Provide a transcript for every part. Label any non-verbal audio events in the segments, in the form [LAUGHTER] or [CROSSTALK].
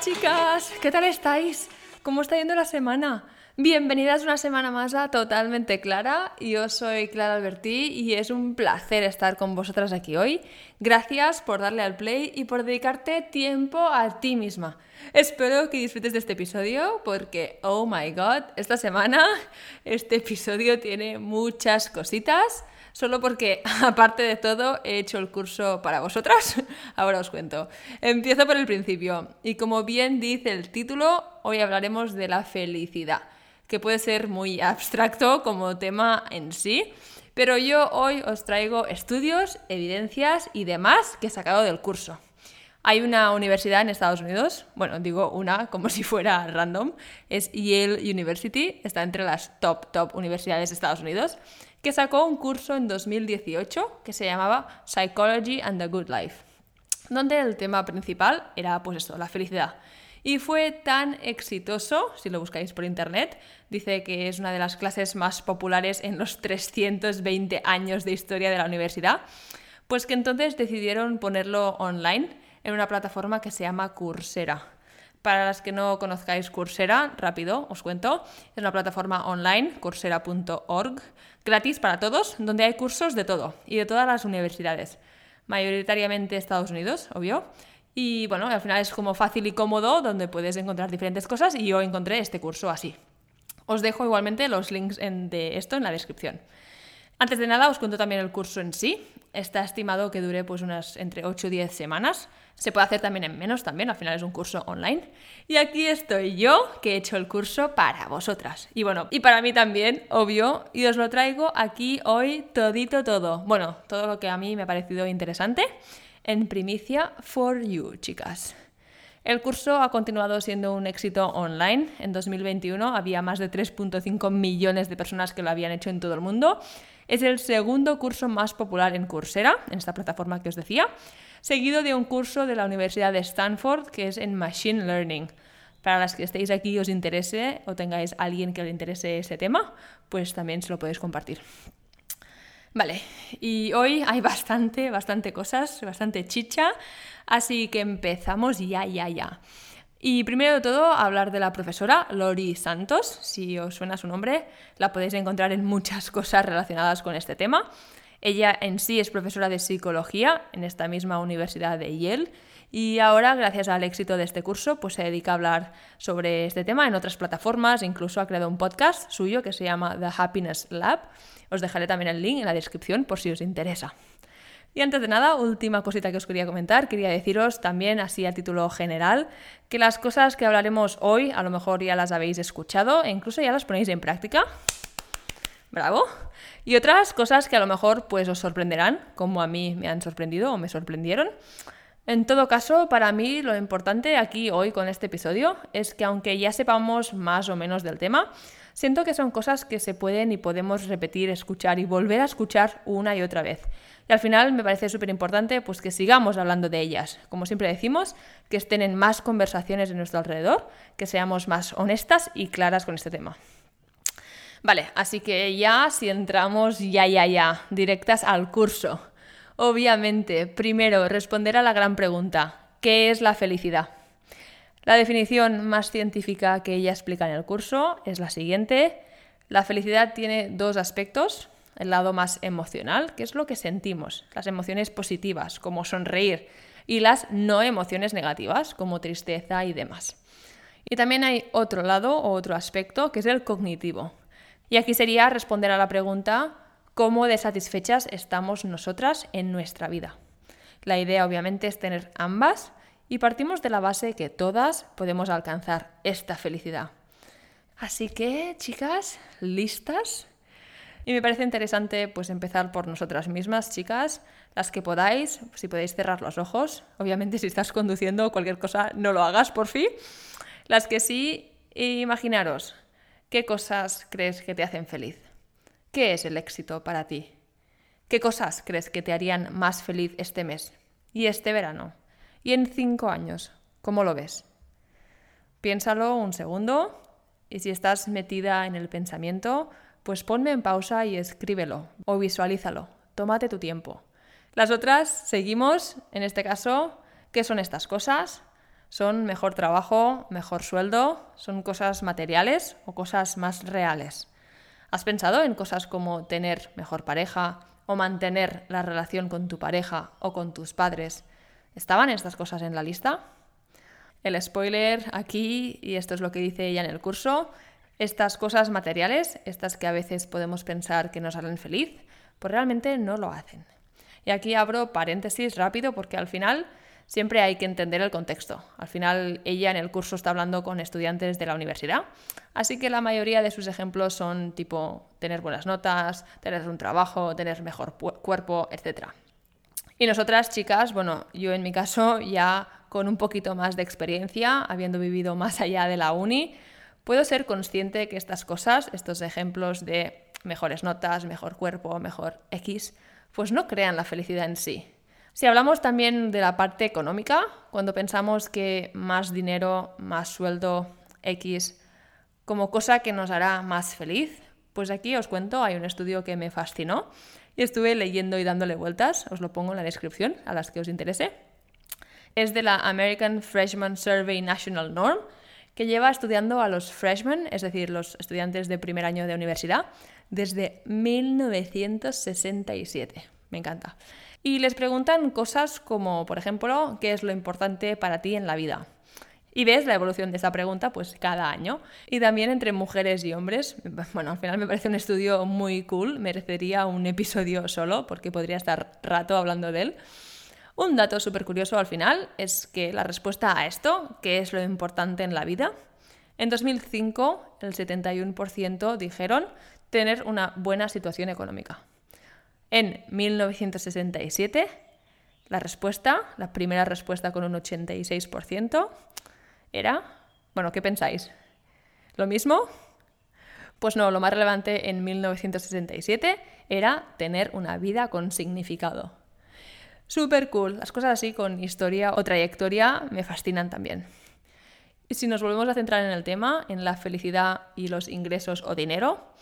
chicas, ¿qué tal estáis? ¿Cómo está yendo la semana? Bienvenidas una semana más a Totalmente Clara. Yo soy Clara Albertí y es un placer estar con vosotras aquí hoy. Gracias por darle al play y por dedicarte tiempo a ti misma. Espero que disfrutes de este episodio porque, oh my god, esta semana este episodio tiene muchas cositas solo porque, [LAUGHS] aparte de todo, he hecho el curso para vosotras. [LAUGHS] Ahora os cuento. Empiezo por el principio. Y como bien dice el título, hoy hablaremos de la felicidad, que puede ser muy abstracto como tema en sí. Pero yo hoy os traigo estudios, evidencias y demás que he sacado del curso. Hay una universidad en Estados Unidos, bueno, digo una como si fuera random, es Yale University, está entre las top, top universidades de Estados Unidos, que sacó un curso en 2018 que se llamaba Psychology and the Good Life, donde el tema principal era pues esto, la felicidad. Y fue tan exitoso, si lo buscáis por internet, dice que es una de las clases más populares en los 320 años de historia de la universidad, pues que entonces decidieron ponerlo online en una plataforma que se llama Coursera. Para las que no conozcáis Coursera, rápido os cuento, es una plataforma online, coursera.org, gratis para todos, donde hay cursos de todo y de todas las universidades. Mayoritariamente Estados Unidos, obvio. Y bueno, al final es como fácil y cómodo, donde puedes encontrar diferentes cosas y yo encontré este curso así. Os dejo igualmente los links de esto en la descripción. Antes de nada, os cuento también el curso en sí. Está estimado que dure pues unas entre 8 y 10 semanas. Se puede hacer también en menos también, al final es un curso online. Y aquí estoy yo, que he hecho el curso para vosotras. Y bueno, y para mí también, obvio, y os lo traigo aquí hoy todito todo. Bueno, todo lo que a mí me ha parecido interesante en primicia for you, chicas. El curso ha continuado siendo un éxito online. En 2021 había más de 3.5 millones de personas que lo habían hecho en todo el mundo es el segundo curso más popular en Coursera, en esta plataforma que os decía, seguido de un curso de la Universidad de Stanford que es en Machine Learning. Para las que estéis aquí y os interese o tengáis alguien que le interese ese tema, pues también se lo podéis compartir. Vale, y hoy hay bastante, bastante cosas, bastante chicha, así que empezamos ya, ya, ya. Y primero de todo, hablar de la profesora Lori Santos. Si os suena su nombre, la podéis encontrar en muchas [LAUGHS] cosas relacionadas con este tema. Ella en sí es profesora de psicología en esta misma universidad de Yale y ahora, gracias al éxito de este curso, pues se dedica a hablar sobre este tema en otras plataformas, incluso ha creado un podcast suyo que se llama The Happiness Lab. Os dejaré también el link en la descripción por si os interesa. Y antes de nada, última cosita que os quería comentar, quería deciros también así a título general que las cosas que hablaremos hoy a lo mejor ya las habéis escuchado e incluso ya las ponéis en práctica. Bravo. Y otras cosas que a lo mejor pues os sorprenderán, como a mí me han sorprendido o me sorprendieron. En todo caso, para mí lo importante aquí hoy con este episodio es que aunque ya sepamos más o menos del tema, siento que son cosas que se pueden y podemos repetir, escuchar y volver a escuchar una y otra vez. Y al final me parece súper importante pues, que sigamos hablando de ellas. Como siempre decimos, que estén en más conversaciones en nuestro alrededor, que seamos más honestas y claras con este tema. Vale, así que ya si entramos ya, ya, ya, directas al curso. Obviamente, primero, responder a la gran pregunta, ¿qué es la felicidad? La definición más científica que ella explica en el curso es la siguiente. La felicidad tiene dos aspectos, el lado más emocional, que es lo que sentimos, las emociones positivas, como sonreír, y las no emociones negativas, como tristeza y demás. Y también hay otro lado o otro aspecto, que es el cognitivo. Y aquí sería responder a la pregunta, ¿cómo de satisfechas estamos nosotras en nuestra vida? La idea obviamente es tener ambas y partimos de la base que todas podemos alcanzar esta felicidad. Así que, chicas, ¿listas? Y me parece interesante pues empezar por nosotras mismas, chicas, las que podáis, si podéis cerrar los ojos. Obviamente si estás conduciendo o cualquier cosa, no lo hagas, por fin. Las que sí, imaginaros, ¿qué cosas crees que te hacen feliz? ¿Qué es el éxito para ti? ¿Qué cosas crees que te harían más feliz este mes? ¿Y este verano? ¿Y en cinco años? ¿Cómo lo ves? Piénsalo un segundo y si estás metida en el pensamiento, pues ponme en pausa y escríbelo o visualízalo. Tómate tu tiempo. Las otras, seguimos, en este caso, ¿qué son estas cosas? Son mejor trabajo, mejor sueldo, son cosas materiales o cosas más reales. ¿Has pensado en cosas como tener mejor pareja o mantener la relación con tu pareja o con tus padres? ¿Estaban estas cosas en la lista? El spoiler aquí, y esto es lo que dice ella en el curso, estas cosas materiales, estas que a veces podemos pensar que nos harán feliz, pues realmente no lo hacen. Y aquí abro paréntesis rápido porque al final siempre hay que entender el contexto. Al final ella en el curso está hablando con estudiantes de la universidad, así que la mayoría de sus ejemplos son tipo tener buenas notas, tener un trabajo, tener mejor cuerpo, etc. Y nosotras, chicas, bueno, yo en mi caso ya con un poquito más de experiencia, habiendo vivido más allá de la uni, puedo ser consciente que estas cosas, estos ejemplos de mejores notas, mejor cuerpo, mejor X, pues no crean la felicidad en sí. Si hablamos también de la parte económica, cuando pensamos que más dinero, más sueldo, X, como cosa que nos hará más feliz, pues aquí os cuento, hay un estudio que me fascinó y estuve leyendo y dándole vueltas, os lo pongo en la descripción a las que os interese. Es de la American Freshman Survey National Norm, que lleva estudiando a los freshmen, es decir, los estudiantes de primer año de universidad, desde 1967. Me encanta. Y les preguntan cosas como, por ejemplo, ¿qué es lo importante para ti en la vida? Y ves la evolución de esta pregunta pues cada año. Y también entre mujeres y hombres. [LAUGHS] Bueno, al final me parece un estudio muy cool, merecería un episodio solo porque podría estar rato hablando de él. Un dato súper curioso al final es que la respuesta a esto, ¿qué es lo importante en la vida? En 2005 el 71% dijeron tener una buena situación económica. En 1967, la respuesta, la primera respuesta con un 86%, era, bueno, ¿qué pensáis? ¿Lo mismo? Pues no, lo más relevante en 1967 era tener una vida con significado. Súper cool. Las cosas así con historia o trayectoria me fascinan también. Y si nos volvemos a centrar en el tema, en la felicidad y los ingresos o dinero,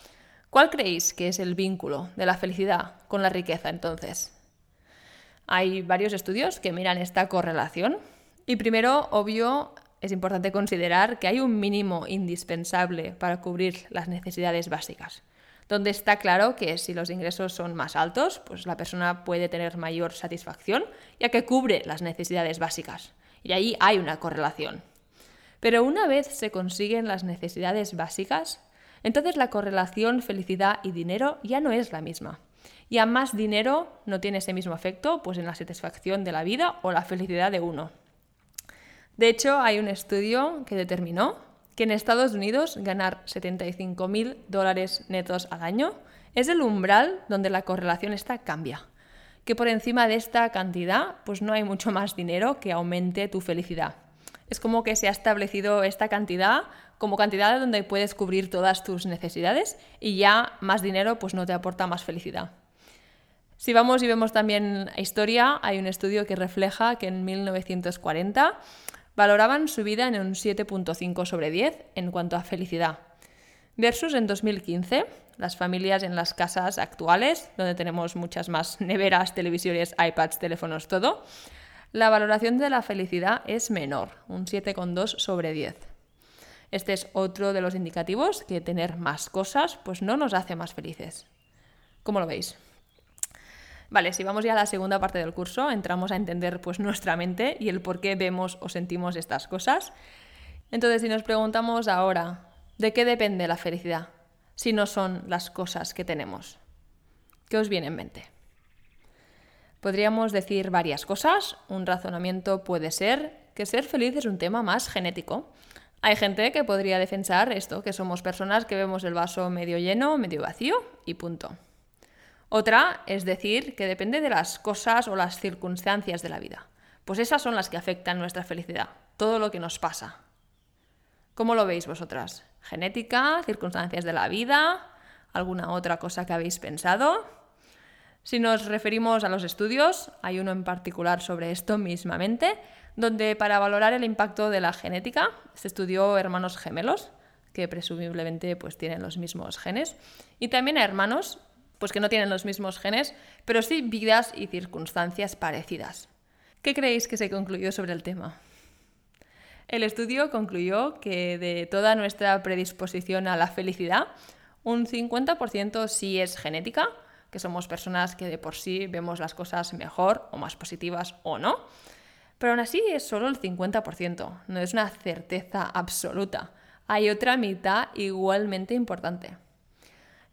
¿Cuál creéis que es el vínculo de la felicidad con la riqueza entonces? Hay varios estudios que miran esta correlación y primero, obvio, es importante considerar que hay un mínimo indispensable para cubrir las necesidades básicas, donde está claro que si los ingresos son más altos, pues la persona puede tener mayor satisfacción, ya que cubre las necesidades básicas. Y ahí hay una correlación. Pero una vez se consiguen las necesidades básicas, entonces la correlación felicidad y dinero ya no es la misma. Y a más dinero no tiene ese mismo efecto pues en la satisfacción de la vida o la felicidad de uno. De hecho, hay un estudio que determinó que en Estados Unidos ganar 75.000 dólares netos al año es el umbral donde la correlación está cambia. Que por encima de esta cantidad, pues no hay mucho más dinero que aumente tu felicidad. Es como que se ha establecido esta cantidad como cantidad donde puedes cubrir todas tus necesidades y ya más dinero pues no te aporta más felicidad. Si vamos y vemos también historia, hay un estudio que refleja que en 1940 valoraban su vida en un 7.5 sobre 10 en cuanto a felicidad. Versus en 2015, las familias en las casas actuales, donde tenemos muchas más [LAUGHS] neveras, televisores, iPads, teléfonos, todo, la valoración de la felicidad es menor, un 7,2 sobre 10. Este es otro de los indicativos que tener más cosas pues no nos hace más felices. ¿Cómo lo veis? Vale, si vamos ya a la segunda parte del curso, entramos a entender pues nuestra mente y el por qué vemos o sentimos estas cosas. Entonces, si nos preguntamos ahora, ¿de qué depende la felicidad si no son las cosas que tenemos? ¿Qué os viene en mente? Podríamos decir varias cosas. Un razonamiento puede ser que ser feliz es un tema más genético. Hay gente que podría defensar esto, que somos personas que vemos el vaso medio lleno, medio vacío y punto. Otra es decir que depende de las cosas o las circunstancias de la vida. Pues esas son las que afectan nuestra felicidad, todo lo que nos pasa. ¿Cómo lo veis vosotras? ¿Genética? ¿Circunstancias de la vida? ¿Alguna otra cosa que habéis pensado? Si nos referimos a los estudios, hay uno en particular sobre esto mismamente, donde para valorar el impacto de la genética se estudió hermanos gemelos, que presumiblemente pues, tienen los mismos genes, y también a hermanos pues, que no tienen los mismos genes, pero sí vidas y circunstancias parecidas. ¿Qué creéis que se concluyó sobre el tema? El estudio concluyó que de toda nuestra predisposición a la felicidad, un 50% sí es genética, que somos personas que de por sí vemos las cosas mejor o más positivas o no, pero aún así es solo el 50%, no es una certeza absoluta. Hay otra mitad igualmente importante.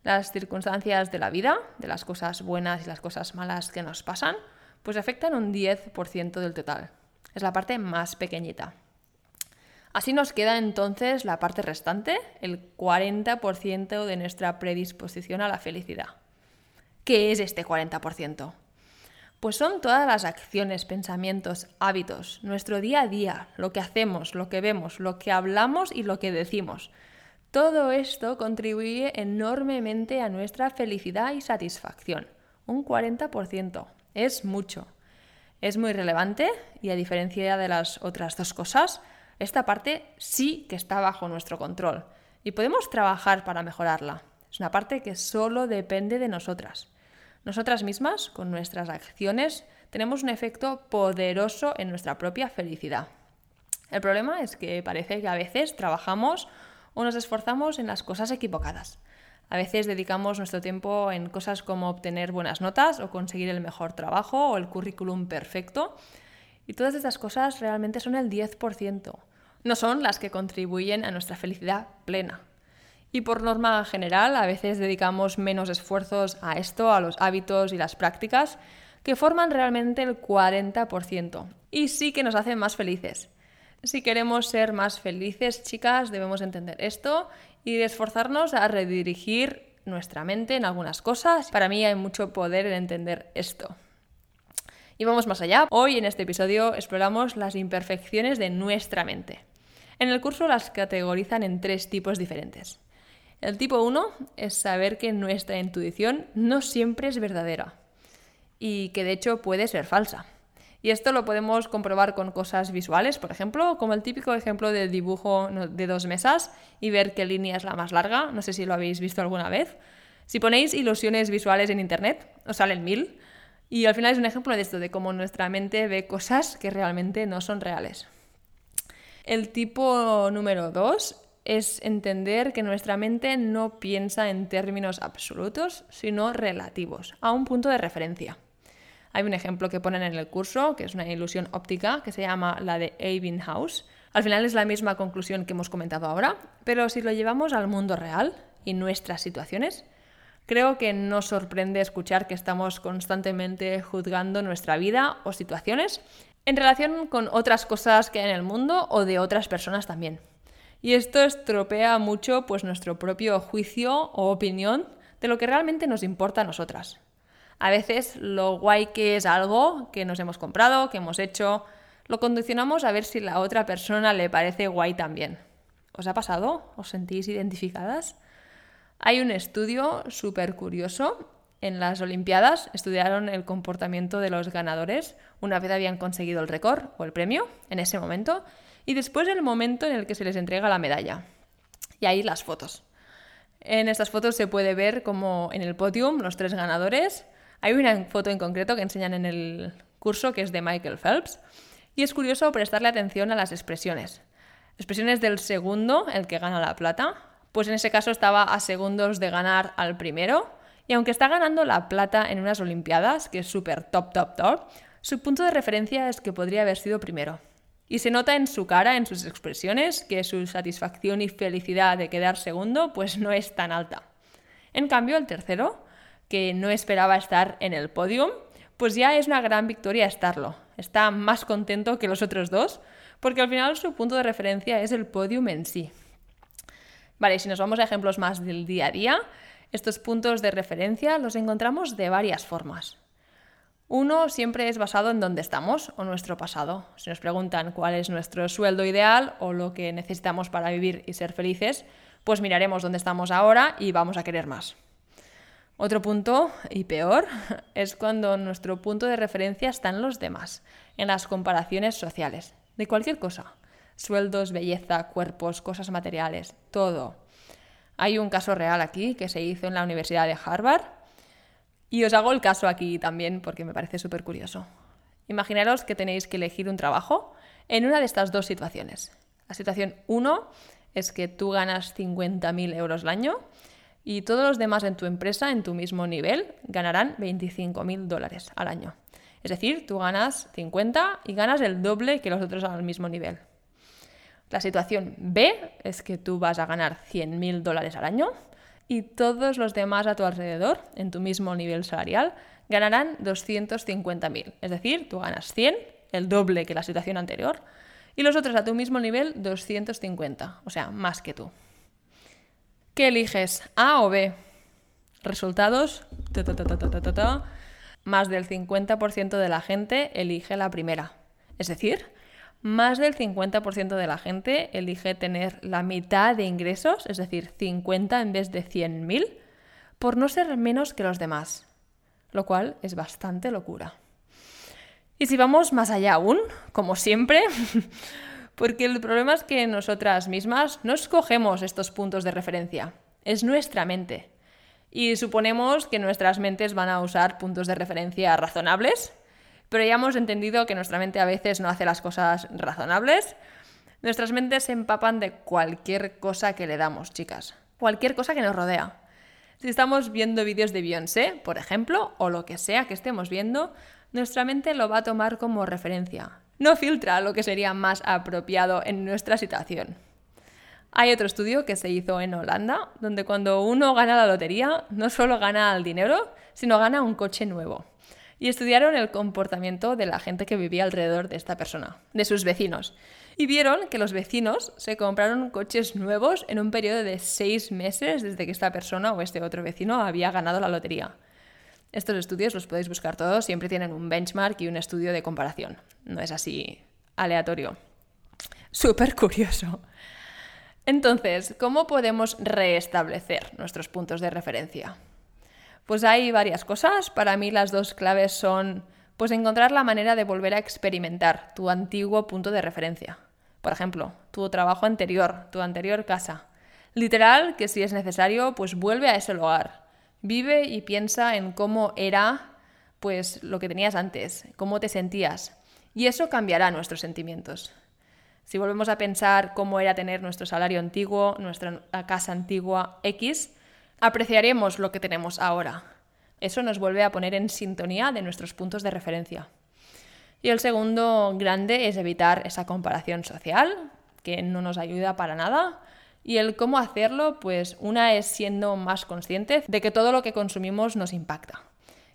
Las circunstancias de la vida, de las cosas buenas y las cosas malas que nos pasan, pues afectan un 10% del total. Es la parte más pequeñita. Así nos queda entonces la parte restante, el 40% de nuestra predisposición a la felicidad. ¿Qué es este 40%? Pues son todas las acciones, pensamientos, hábitos, nuestro día a día, lo que hacemos, lo que vemos, lo que hablamos y lo que decimos. Todo esto contribuye enormemente a nuestra felicidad y satisfacción. Un 40%. Es mucho. Es muy relevante y a diferencia de las otras dos cosas, esta parte sí que está bajo nuestro control y podemos trabajar para mejorarla. Es una parte que solo depende de nosotras. Nosotras mismas, con nuestras acciones, tenemos un efecto poderoso en nuestra propia felicidad. El problema es que parece que a veces trabajamos o nos esforzamos en las cosas equivocadas. A veces dedicamos nuestro tiempo en cosas como obtener buenas notas o conseguir el mejor trabajo o el currículum perfecto. Y todas estas cosas realmente son el 10%. No son las que contribuyen a nuestra felicidad plena. Y por norma general, a veces dedicamos menos esfuerzos a esto, a los hábitos y las prácticas, que forman realmente el 40%. Y sí que nos hacen más felices. Si queremos ser más felices, chicas, debemos entender esto y esforzarnos a redirigir nuestra mente en algunas cosas. Para mí hay mucho poder en entender esto. Y vamos más allá. Hoy en este episodio exploramos las imperfecciones de nuestra mente. En el curso las categorizan en tres tipos diferentes. El tipo 1 es saber que nuestra intuición no siempre es verdadera y que de hecho puede ser falsa. Y esto lo podemos comprobar con cosas visuales, por ejemplo, como el típico ejemplo del dibujo de dos mesas y ver qué línea es la más larga. No sé si lo habéis visto alguna vez. Si ponéis ilusiones visuales en Internet, os salen mil. Y al final es un ejemplo de esto, de cómo nuestra mente ve cosas que realmente no son reales. El tipo número 2 es entender que nuestra mente no piensa en términos absolutos, sino relativos, a un punto de referencia. Hay un ejemplo que ponen en el curso, que es una ilusión óptica, que se llama la de Ebbinghaus. Al final es la misma conclusión que hemos comentado ahora, pero si lo llevamos al mundo real y nuestras situaciones, creo que nos sorprende escuchar que estamos constantemente juzgando nuestra vida o situaciones en relación con otras cosas que hay en el mundo o de otras personas también. Y esto estropea mucho pues, nuestro propio juicio o opinión de lo que realmente nos importa a nosotras. A veces lo guay que es algo que nos hemos comprado, que hemos hecho, lo condicionamos a ver si la otra persona le parece guay también. ¿Os ha pasado? ¿Os sentís identificadas? Hay un estudio súper curioso. En las Olimpiadas estudiaron el comportamiento de los ganadores una vez habían conseguido el récord o el premio en ese momento y después el momento en el que se les entrega la medalla. Y ahí las fotos. En estas fotos se puede ver como en el podium los tres ganadores. Hay una foto en concreto que enseñan en el curso que es de Michael Phelps. Y es curioso prestarle atención a las expresiones. Expresiones del segundo, el que gana la plata, pues en ese caso estaba a segundos de ganar al primero. Y aunque está ganando la plata en unas Olimpiadas, que es súper top, top, top, su punto de referencia es que podría haber sido primero. Y se nota en su cara, en sus expresiones, que su satisfacción y felicidad de quedar segundo pues no es tan alta. En cambio, el tercero, que no esperaba estar en el podium, pues ya es una gran victoria estarlo. Está más contento que los otros dos, porque al final su punto de referencia es el podium en sí. Vale, si nos vamos a ejemplos más del día a día, estos puntos de referencia los encontramos de varias formas. Uno siempre es basado en dónde estamos o nuestro pasado. Si nos preguntan cuál es nuestro sueldo ideal o lo que necesitamos para vivir y ser felices, pues miraremos dónde estamos ahora y vamos a querer más. Otro punto, y peor, [LAUGHS] es cuando nuestro punto de referencia está en los demás, en las comparaciones sociales, de cualquier cosa. Sueldos, belleza, cuerpos, cosas materiales, todo. Hay un caso real aquí que se hizo en la Universidad de Harvard y os hago el caso aquí también porque me parece súper curioso. Imaginaros que tenéis que elegir un trabajo en una de estas dos situaciones. La situación 1 es que tú ganas 50.000 euros al año y todos los demás en tu empresa, en tu mismo nivel, ganarán 25.000 dólares al año. Es decir, tú ganas 50 y ganas el doble que los otros al mismo nivel. La situación B es que tú vas a ganar 100.000 dólares al año y todos los demás a tu alrededor, en tu mismo nivel salarial, ganarán 250.000. Es decir, tú ganas 100, el doble que la situación anterior, y los otros a tu mismo nivel 250, o sea, más que tú. ¿Qué eliges? ¿A o B? Resultados. más del 50% de la gente elige la primera. Es decir, más del 50% de la gente elige tener la mitad de ingresos, es decir, 50 en vez de 100.000, por no ser menos que los demás, lo cual es bastante locura. Y si vamos más allá aún, como siempre, [LAUGHS] Porque el problema es que nosotras mismas no escogemos estos puntos de referencia, es nuestra mente. Y suponemos que nuestras mentes van a usar puntos de referencia razonables, pero ya hemos entendido que nuestra mente a veces no hace las cosas razonables. Nuestras mentes se empapan de cualquier cosa que le damos, chicas. Cualquier cosa que nos rodea. Si estamos viendo vídeos de Beyoncé, por ejemplo, o lo que sea que estemos viendo, nuestra mente lo va a tomar como referencia no filtra lo que sería más apropiado en nuestra situación. Hay otro estudio que se hizo en Holanda, donde cuando uno gana la lotería, no solo gana el dinero, sino gana un coche nuevo. Y estudiaron el comportamiento de la gente que vivía alrededor de esta persona, de sus vecinos. Y vieron que los vecinos se compraron coches nuevos en un periodo de seis meses desde que esta persona o este otro vecino había ganado la lotería. Estos estudios los podéis buscar todos, siempre tienen un benchmark y un estudio de comparación. No es así aleatorio. Súper curioso. Entonces, ¿cómo podemos restablecer nuestros puntos de referencia? Pues hay varias cosas. Para mí las dos claves son pues encontrar la manera de volver a experimentar tu antiguo punto de referencia. Por ejemplo, tu trabajo anterior, tu anterior casa. Literal, que si es necesario, pues vuelve a ese lugar. Vive y piensa en cómo era pues lo que tenías antes, cómo te sentías. Y eso cambiará nuestros sentimientos. Si volvemos a pensar cómo era tener nuestro salario antiguo, nuestra casa antigua X, apreciaremos lo que tenemos ahora. Eso nos vuelve a poner en sintonía de nuestros puntos de referencia. Y el segundo grande es evitar esa comparación social, que no nos ayuda para nada, y el cómo hacerlo, pues una es siendo más conscientes de que todo lo que consumimos nos impacta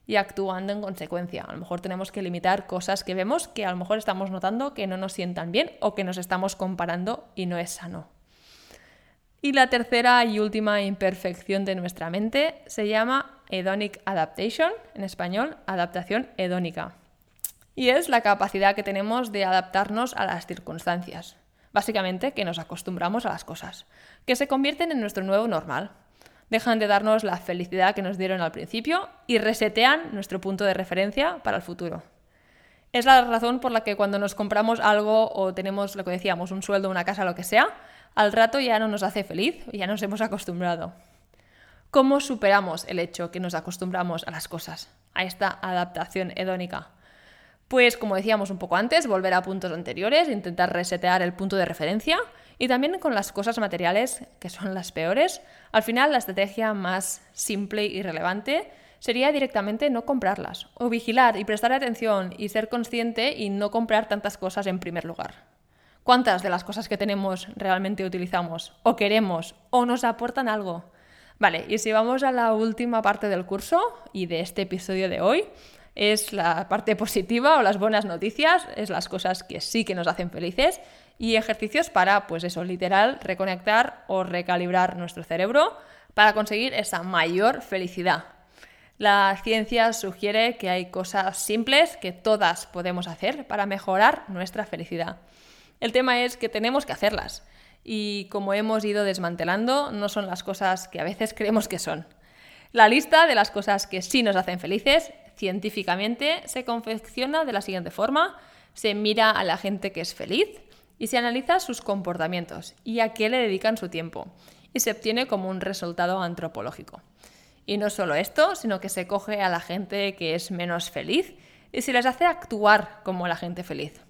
y actuando en consecuencia. A lo mejor tenemos que limitar cosas que vemos que a lo mejor estamos notando que no nos sientan bien o que nos estamos comparando y no es sano. Y la tercera y última imperfección de nuestra mente se llama hedonic adaptation, en español, adaptación hedónica. Y es la capacidad que tenemos de adaptarnos a las circunstancias. Básicamente que nos acostumbramos a las cosas, que se convierten en nuestro nuevo normal. Dejan de darnos la felicidad que nos dieron al principio y resetean nuestro punto de referencia para el futuro. Es la razón por la que cuando nos compramos algo o tenemos, lo que decíamos, un sueldo, una casa, lo que sea, al rato ya no nos hace feliz, ya nos hemos acostumbrado. ¿Cómo superamos el hecho que nos acostumbramos a las cosas, a esta adaptación hedónica? Pues como decíamos un poco antes, volver a puntos anteriores, intentar resetear el punto de referencia y también con las cosas materiales, que son las peores, al final la estrategia más simple y relevante sería directamente no comprarlas, o vigilar y prestar atención y ser consciente y no comprar tantas cosas en primer lugar. ¿Cuántas de las cosas que tenemos realmente utilizamos, o queremos, o nos aportan algo? Vale, y si vamos a la última parte del curso y de este episodio de hoy, es la parte positiva o las buenas noticias, es las cosas que sí que nos hacen felices y ejercicios para, pues eso, literal, reconectar o recalibrar nuestro cerebro para conseguir esa mayor felicidad. La ciencia sugiere que hay cosas simples que todas podemos hacer para mejorar nuestra felicidad. El tema es que tenemos que hacerlas y como hemos ido desmantelando, no son las cosas que a veces creemos que son. La lista de las cosas que sí nos hacen felices científicamente se confecciona de la siguiente forma. Se mira a la gente que es feliz y se analiza sus comportamientos y a qué le dedican su tiempo. Y se obtiene como un resultado antropológico. Y no solo esto, sino que se coge a la gente que es menos feliz y se les hace actuar como la gente feliz.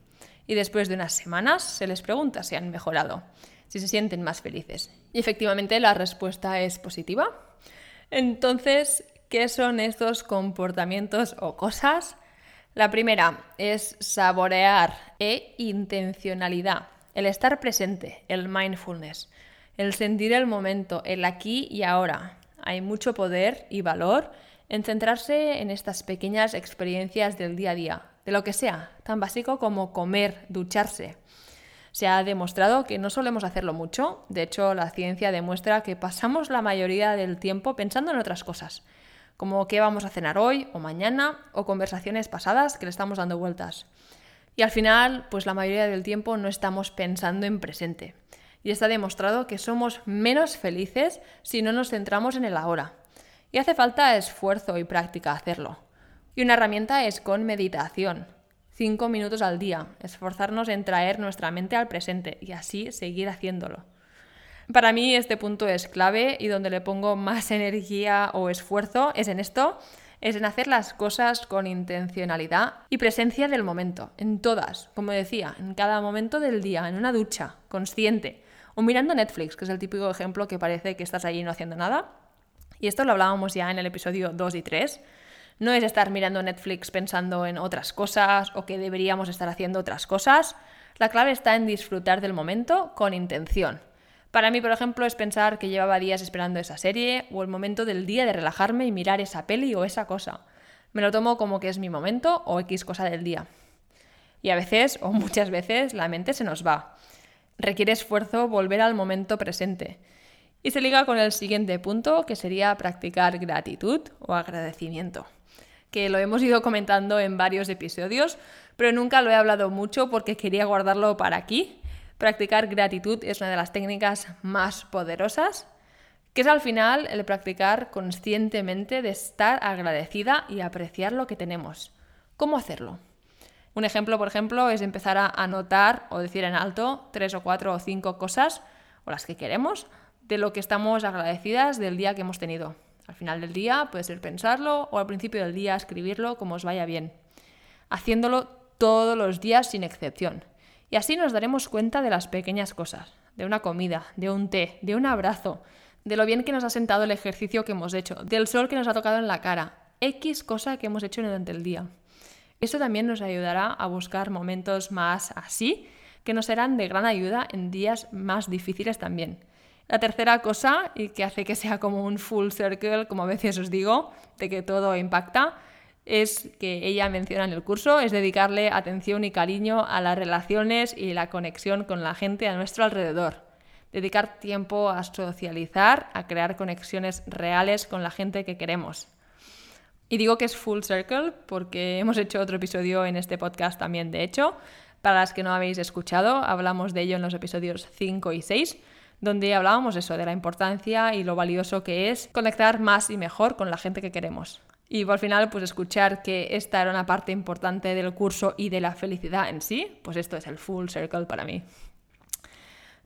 y después de unas semanas se les pregunta si han mejorado, si se sienten más felices. Y efectivamente la respuesta es positiva. Entonces, ¿qué son estos comportamientos o cosas? La primera es saborear e intencionalidad, el estar presente, el mindfulness, el sentir el momento, el aquí y ahora. Hay mucho poder y valor en centrarse en estas pequeñas experiencias del día a día, de lo que sea, tan básico como comer, ducharse. Se ha demostrado que no solemos hacerlo mucho, de hecho la ciencia demuestra que pasamos la mayoría del tiempo pensando en otras cosas, como qué vamos a cenar hoy o mañana, o conversaciones pasadas que le estamos dando vueltas. Y al final, pues la mayoría del tiempo no estamos pensando en presente. Y está demostrado que somos menos felices si no nos centramos en el ahora. Y hace falta esfuerzo y práctica hacerlo. Y una herramienta es con meditación. Cinco minutos al día, esforzarnos en traer nuestra mente al presente y así seguir haciéndolo. Para mí este punto es clave y donde le pongo más [LAUGHS] energía o esfuerzo es en esto, es en hacer las cosas con intencionalidad y presencia del momento, en todas, como decía, en cada momento del día, en una ducha, consciente, o mirando Netflix, que es el típico ejemplo que parece que estás allí no haciendo nada. Y esto lo hablábamos ya en el episodio 2 y 3, no es estar mirando Netflix pensando en otras cosas o que deberíamos estar haciendo otras cosas. La clave está en disfrutar del momento con intención. Para mí, por ejemplo, es pensar que llevaba días esperando esa serie o el momento del día de relajarme y mirar esa peli o esa cosa. Me lo tomo como que es mi momento o X cosa del día. Y a veces, o [LAUGHS] muchas veces, la mente se nos va. Requiere esfuerzo volver al momento presente. Y se liga con el siguiente punto, que sería practicar gratitud o agradecimiento que lo hemos ido comentando en varios episodios, pero nunca lo he hablado mucho porque quería guardarlo para aquí. Practicar gratitud es una de las técnicas más poderosas, que es al final el practicar conscientemente de estar agradecida y apreciar lo que tenemos. ¿Cómo hacerlo? Un ejemplo, por ejemplo, es empezar a anotar o decir en alto tres o cuatro o cinco cosas, o las que queremos, de lo que estamos agradecidas del día que hemos tenido. Al final del día puede ser pensarlo o al principio del día escribirlo como os vaya bien. Haciéndolo todos los días sin excepción. Y así nos daremos cuenta de las pequeñas cosas, de una comida, de un té, de un abrazo, de lo bien que nos ha sentado el ejercicio que hemos hecho, del sol que nos ha tocado en la cara, X cosa que hemos hecho durante el día. Esto también nos ayudará a buscar momentos más así, que nos serán de gran ayuda en días más difíciles también. La tercera cosa, y que hace que sea como un full circle, como a veces os digo, de que todo impacta, es que ella menciona en el curso, es dedicarle atención y cariño a las relaciones y la conexión con la gente a nuestro alrededor. Dedicar tiempo a socializar, a crear conexiones reales con la gente que queremos. Y digo que es full circle porque hemos hecho otro episodio en este podcast también, de hecho. Para las que no habéis escuchado, hablamos de ello en los episodios 5 y 6 donde hablábamos eso, de la importancia y lo valioso que es conectar más y mejor con la gente que queremos. Y al final, pues escuchar que esta era una parte importante del curso y de la felicidad en sí, pues esto es el full circle para mí.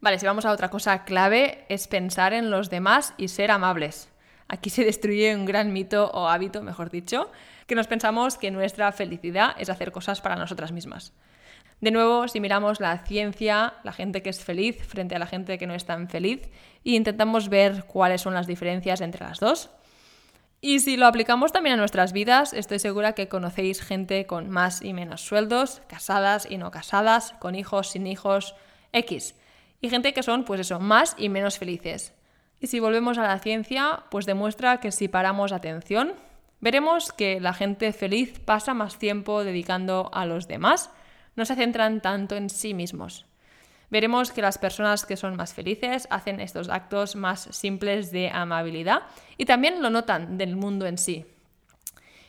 Vale, si vamos a otra cosa clave, es pensar en los demás y ser amables. Aquí se destruye un gran mito o hábito, mejor dicho, que nos pensamos que nuestra felicidad es hacer cosas para nosotras mismas. De nuevo, si miramos la ciencia, la gente que es feliz frente a la gente que no es tan feliz, e intentamos ver cuáles son las diferencias entre las dos. Y si lo aplicamos también a nuestras vidas, estoy segura que conocéis gente con más y menos sueldos, casadas y no casadas, con hijos, sin hijos, X. Y gente que son, pues eso, más y menos felices. Y si volvemos a la ciencia, pues demuestra que si paramos atención, veremos que la gente feliz pasa más tiempo dedicando a los demás no se centran tanto en sí mismos. Veremos que las personas que son más felices hacen estos actos más simples de amabilidad y también lo notan del mundo en sí.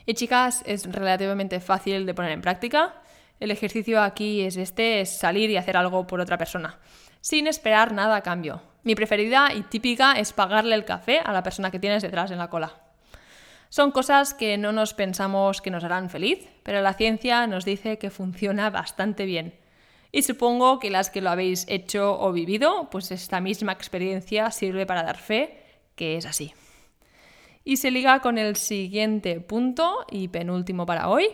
Y chicas, es relativamente fácil de poner en práctica. El ejercicio aquí es este, es salir y hacer algo por otra persona, sin esperar nada a cambio. Mi preferida y típica es pagarle el café a la persona que tienes detrás en la cola. Son cosas que no nos pensamos que nos harán feliz, pero la ciencia nos dice que funciona bastante bien. Y supongo que las que lo habéis hecho o vivido, pues esta misma experiencia sirve para dar fe que es así. Y se liga con el siguiente punto y penúltimo para hoy,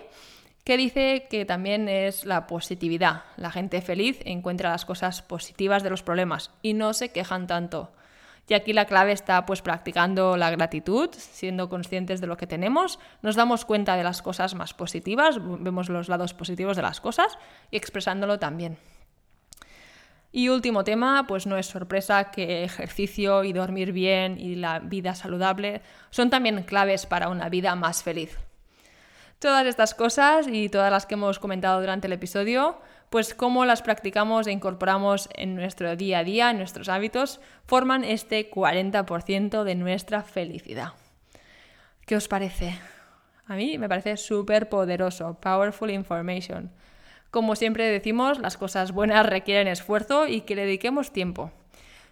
que dice que también es la positividad. La gente feliz encuentra las cosas positivas de los problemas y no se quejan tanto. Y aquí la clave está pues practicando la gratitud, siendo conscientes de lo que tenemos, nos damos cuenta de las cosas más positivas, vemos los lados positivos de las cosas y expresándolo también. Y último tema, pues no es sorpresa que ejercicio y dormir bien y la vida saludable son también claves para una vida más feliz. Todas estas cosas y todas las que hemos comentado durante el episodio, pues cómo las practicamos e incorporamos en nuestro día a día, en nuestros hábitos, forman este 40% de nuestra felicidad. ¿Qué os parece? A mí me parece súper poderoso, powerful information. Como siempre decimos, las cosas buenas requieren esfuerzo y que le dediquemos tiempo.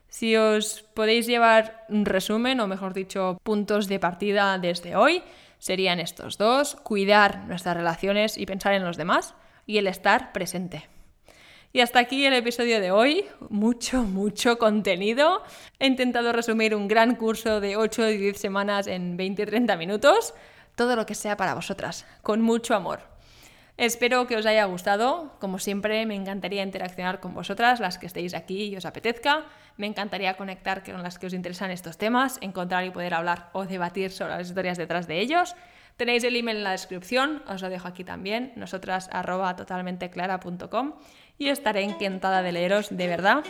Si os podéis llevar un resumen, o mejor dicho, puntos de partida desde hoy, serían estos dos, cuidar nuestras relaciones y pensar en los demás, y el estar presente. Y hasta aquí el episodio de hoy. Mucho, mucho contenido. He intentado resumir un gran curso de 8 y 10 semanas en 20-30 minutos. Todo lo que sea para vosotras, con mucho amor. Espero que os haya gustado. Como siempre, me encantaría interaccionar con vosotras, las que estéis aquí y os apetezca. Me encantaría conectar con las que os interesan estos temas, encontrar y poder hablar o debatir sobre las historias detrás de ellos. Tenéis el email en la descripción, os lo dejo aquí también, nosotras arroba totalmenteclara.com y estaré encantada de leeros de verdad.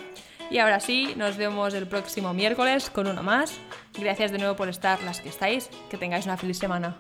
Y ahora sí, nos vemos el próximo miércoles con uno más. Gracias de nuevo por estar las que estáis, que tengáis una feliz semana.